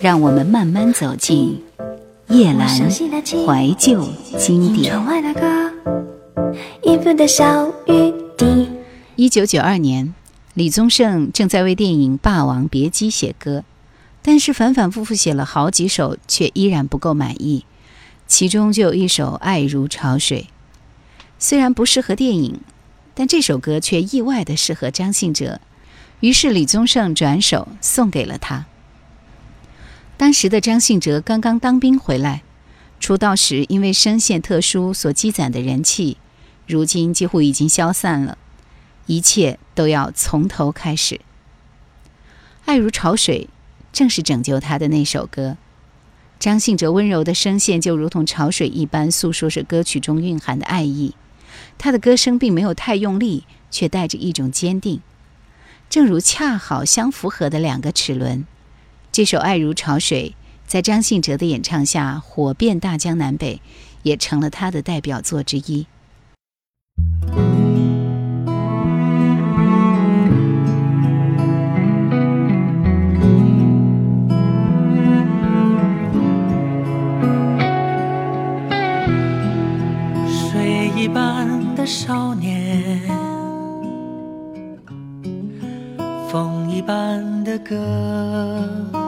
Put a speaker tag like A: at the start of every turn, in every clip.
A: 让我们慢慢走进夜阑怀旧经典。一九九二年，李宗盛正在为电影《霸王别姬》写歌，但是反反复复写了好几首，却依然不够满意。其中就有一首《爱如潮水》，虽然不适合电影，但这首歌却意外的适合张信哲。于是李宗盛转手送给了他。当时的张信哲刚刚当兵回来，出道时因为声线特殊所积攒的人气，如今几乎已经消散了，一切都要从头开始。《爱如潮水》正是拯救他的那首歌。张信哲温柔的声线就如同潮水一般，诉说着歌曲中蕴含的爱意。他的歌声并没有太用力，却带着一种坚定，正如恰好相符合的两个齿轮。这首《爱如潮水》在张信哲的演唱下火遍大江南北，也成了他的代表作之一。
B: 水一般的少年，风一般的歌。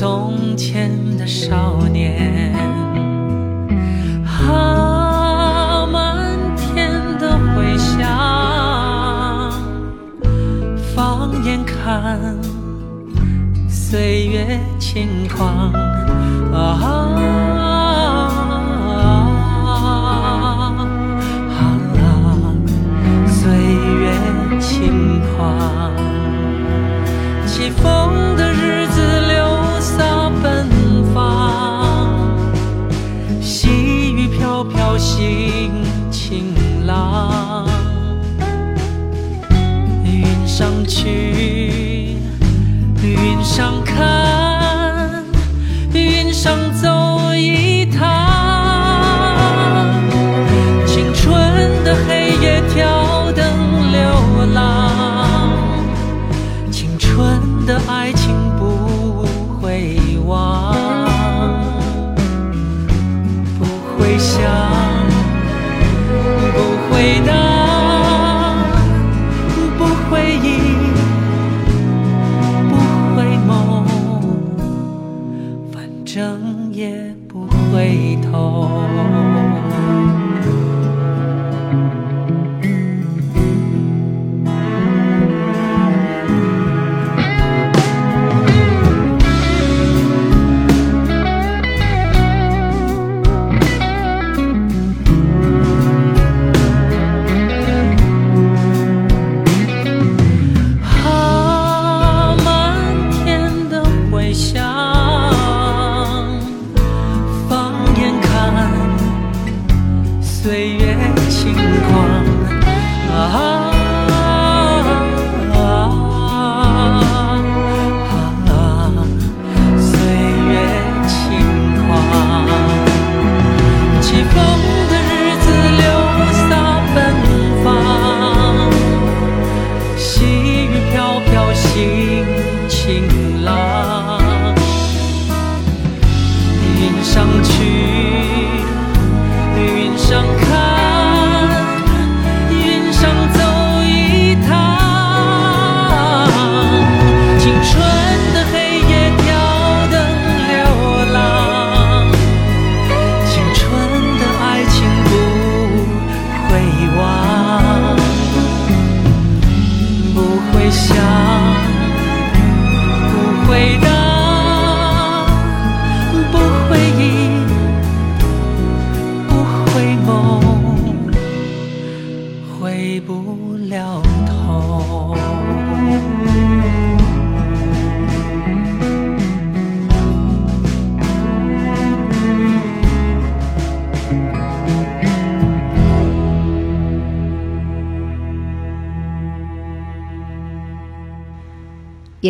B: 从前的少年，啊，漫天的回响。放眼看，岁月轻狂，啊啊，岁月轻狂。浪云上去云上不回头。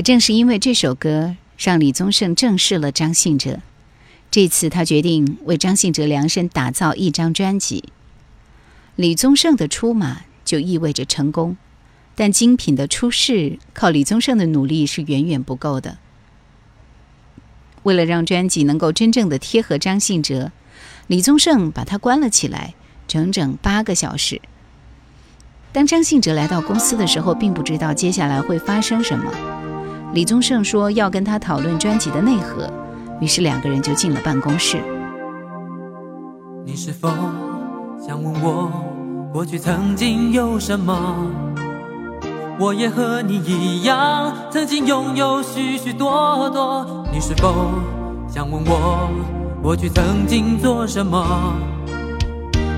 A: 也正是因为这首歌，让李宗盛正视了张信哲。这次他决定为张信哲量身打造一张专辑。李宗盛的出马就意味着成功，但精品的出世靠李宗盛的努力是远远不够的。为了让专辑能够真正的贴合张信哲，李宗盛把他关了起来，整整八个小时。当张信哲来到公司的时候，并不知道接下来会发生什么。李宗盛说要跟他讨论专辑的内核，于是两个人就进了办公室。
B: 你是否想问我过去曾经有什么？我也和你一样，曾经拥有许许多多。你是否想问我过去曾经做什么？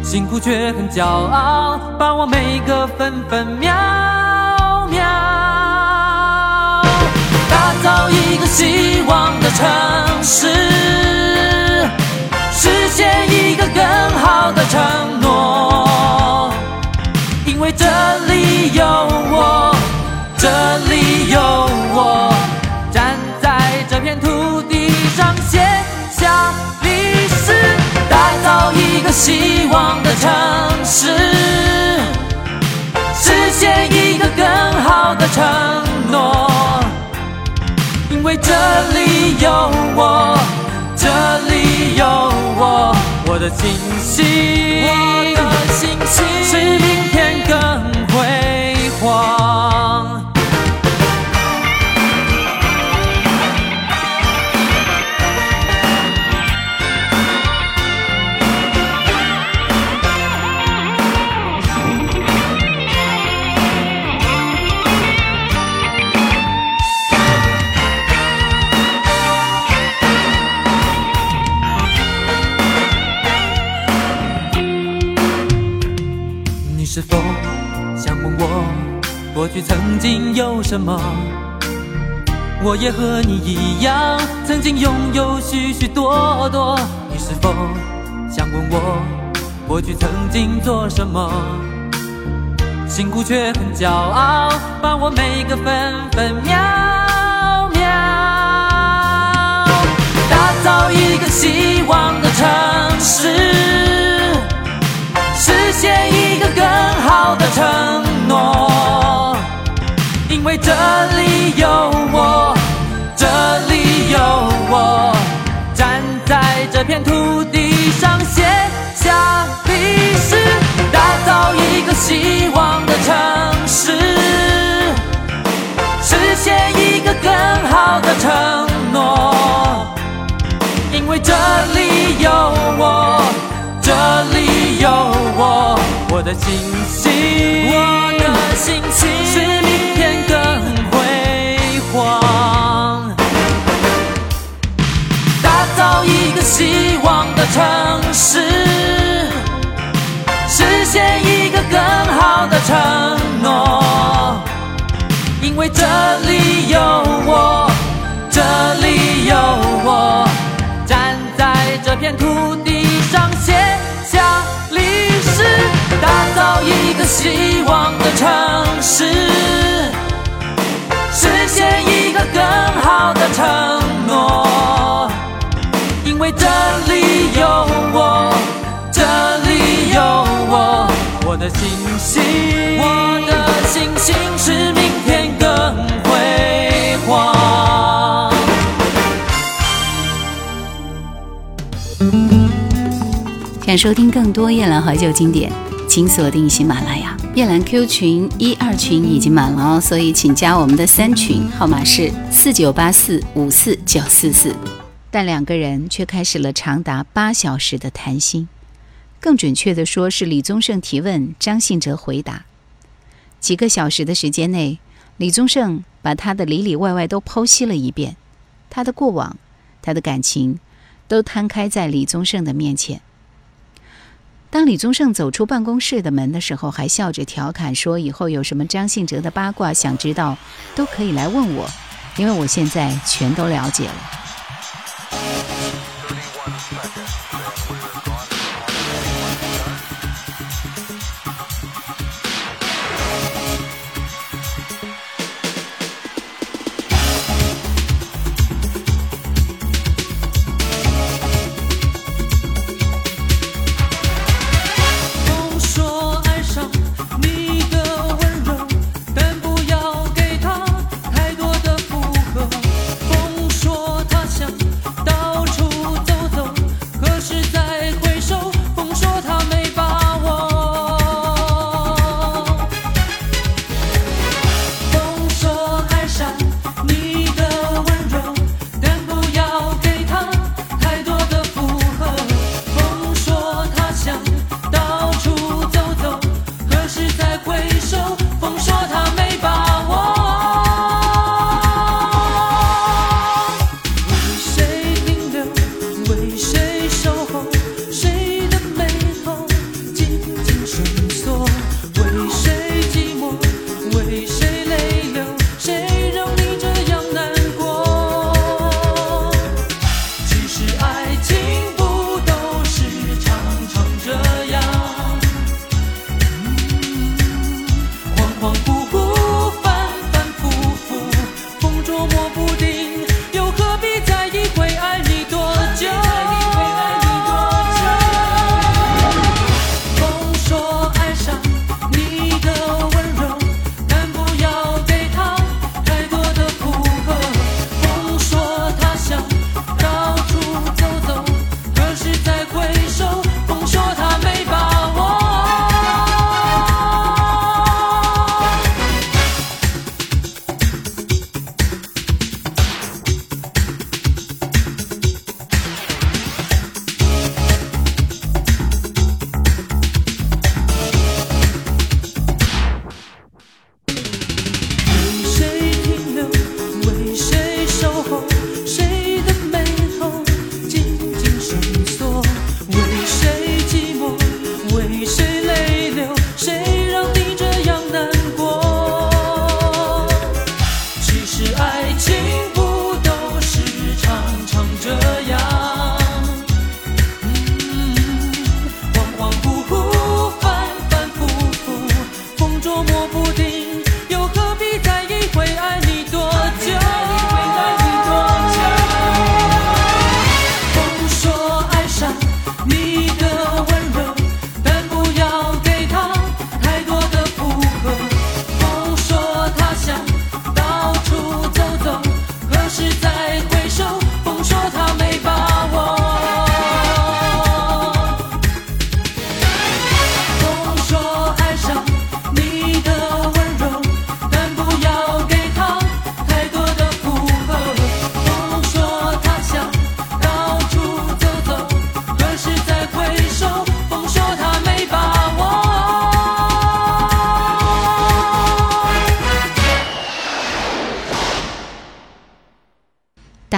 B: 辛苦却很骄傲，把握每个分分秒秒，希望的城市，实现一个更好的承诺。因为这里有我，这里有我，站在这片土地上写下历史，打造一个希。望的城市，实现一个更好的承诺。因为这里有我，这里有我，我的星星，我的信心，是否想问我过去曾经有什么？我也和你一样，曾经拥有许许多多。你是否想问我过去曾经做什么？辛苦却很骄傲，把握每个分分秒秒，打造一个希望的城市。实现一个更好的承诺，因为这里有我，这里有我，站在这片土地上写下历史，打造一个希望的城市，实现一个更好的承的信心，我的信心，使明天更辉煌。打造一个希望的城市，实现一个更好的承诺。因为这里有我，这里有我，站在这片土打造一个希望的城市，实现一个更好的承诺。因为这里有我，这里有我，我的信心，我的信心使明天更辉煌。
A: 想收听更多夜兰怀旧经典，请锁定喜马拉雅。夜兰 Q 群一二群已经满了哦，所以请加我们的三群，号码是四九八四五四九四四。但两个人却开始了长达八小时的谈心，更准确的说是李宗盛提问，张信哲回答。几个小时的时间内，李宗盛把他的里里外外都剖析了一遍，他的过往，他的感情，都摊开在李宗盛的面前。当李宗盛走出办公室的门的时候，还笑着调侃说：“以后有什么张信哲的八卦想知道，都可以来问我，因为我现在全都了解了。”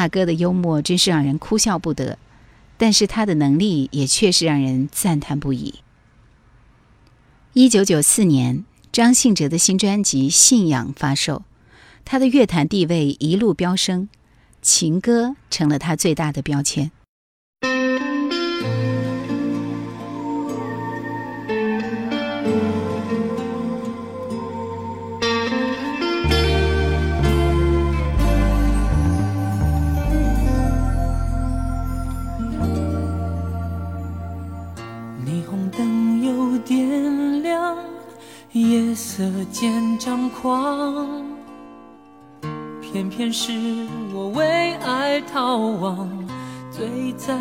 A: 大哥的幽默真是让人哭笑不得，但是他的能力也确实让人赞叹不已。一九九四年，张信哲的新专辑《信仰》发售，他的乐坛地位一路飙升，情歌成了他最大的标签。
B: 色渐张狂，偏偏是我为爱逃亡，醉在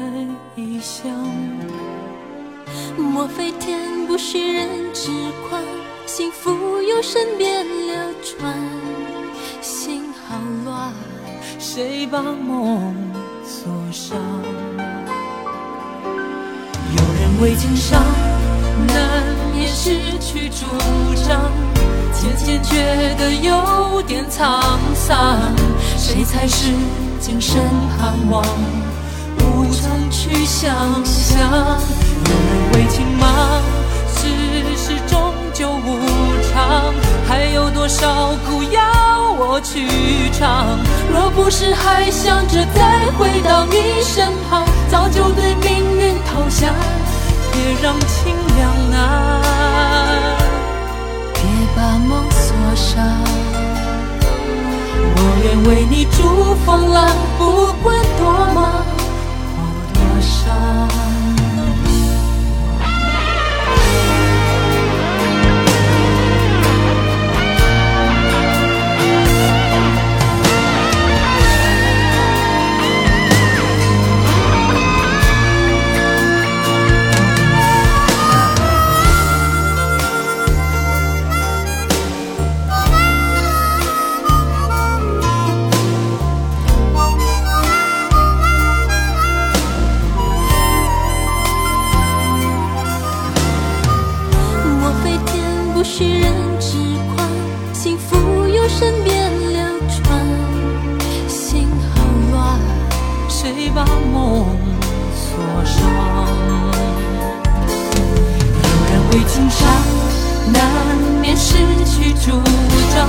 B: 异乡。
C: 莫非天不许人痴狂，幸福由身边流转，心好乱，
B: 谁把梦锁上？有人为情伤，难也失去主张。渐渐觉得有点沧桑，谁才是今生盼望？无从去想象。有人为情忙，世事终究无常，还有多少苦要我去尝？若不是还想着再回到你身旁，早就对命运投降。别让情两难。
C: 别把梦锁上，
B: 我愿为你逐风浪，不管多忙梦所伤有人为情伤难
C: 免失去主张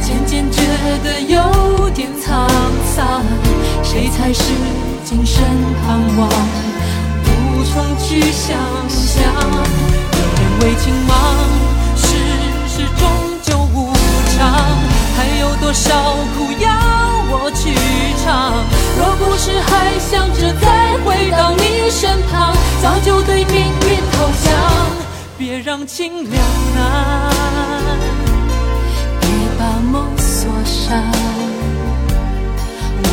B: 渐渐觉得有点沧桑。谁才是今生盼望无从去想象有人为情忙世事终究无常。还有多少苦要我去唱，若不是还想着再回到你身旁，早就对命运投降。别让情两难，
C: 别把梦锁上。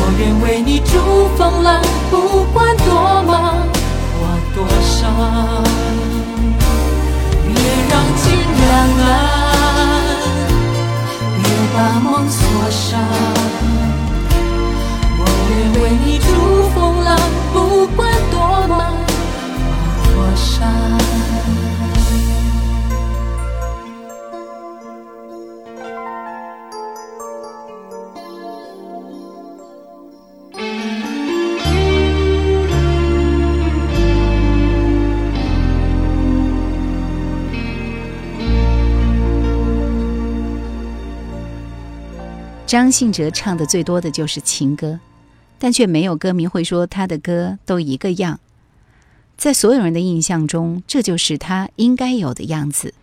B: 我愿为你逐风浪，不管多忙，我多伤。别让情两难，别把梦锁上。
A: 张信哲唱的最多的就是情歌，但却没有歌迷会说他的歌都一个样。在所有人的印象中，这就是他应该有的样子。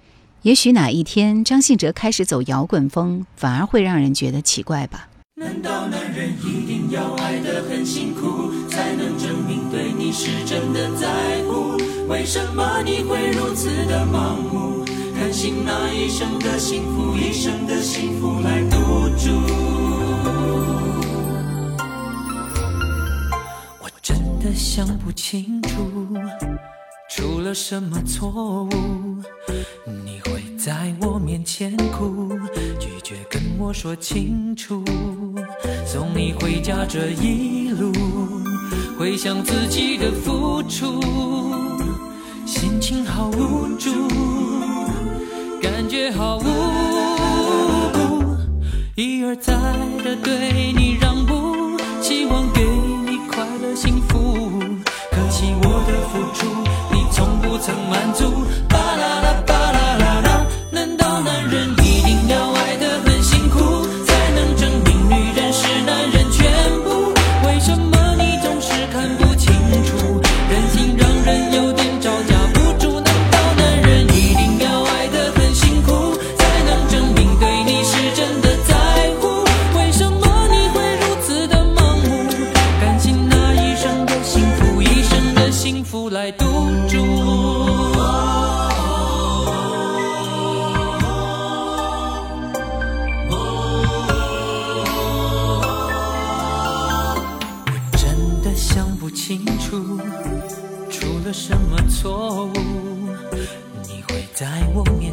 A: 也许哪一天张信哲开始走摇滚风，反而会让人觉得奇怪吧。
B: 难道男人一定要爱得很辛苦，才能证明对你是真的在乎？为什么你会如此的盲目？甘心那一生的幸福，一生的幸福来赌注。我真的想不清楚，出了什么错误，你会在我面前哭，拒绝跟我说清楚。送你回家这一路，回想自己的付出，心情好无助。感觉好无辜，一而再的对你让步，希望给你快乐幸福，可惜我的付出你从不曾满足。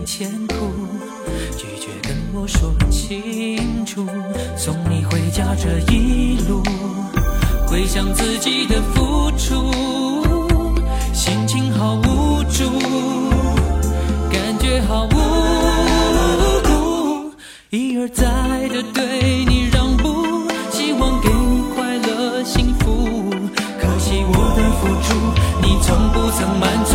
B: 前哭，拒绝跟我说清楚。送你回家这一路，回想自己的付出，心情好无助，感觉好无辜，一而再的对你让步，希望给你快乐幸福。可惜我的付出，你从不曾满足。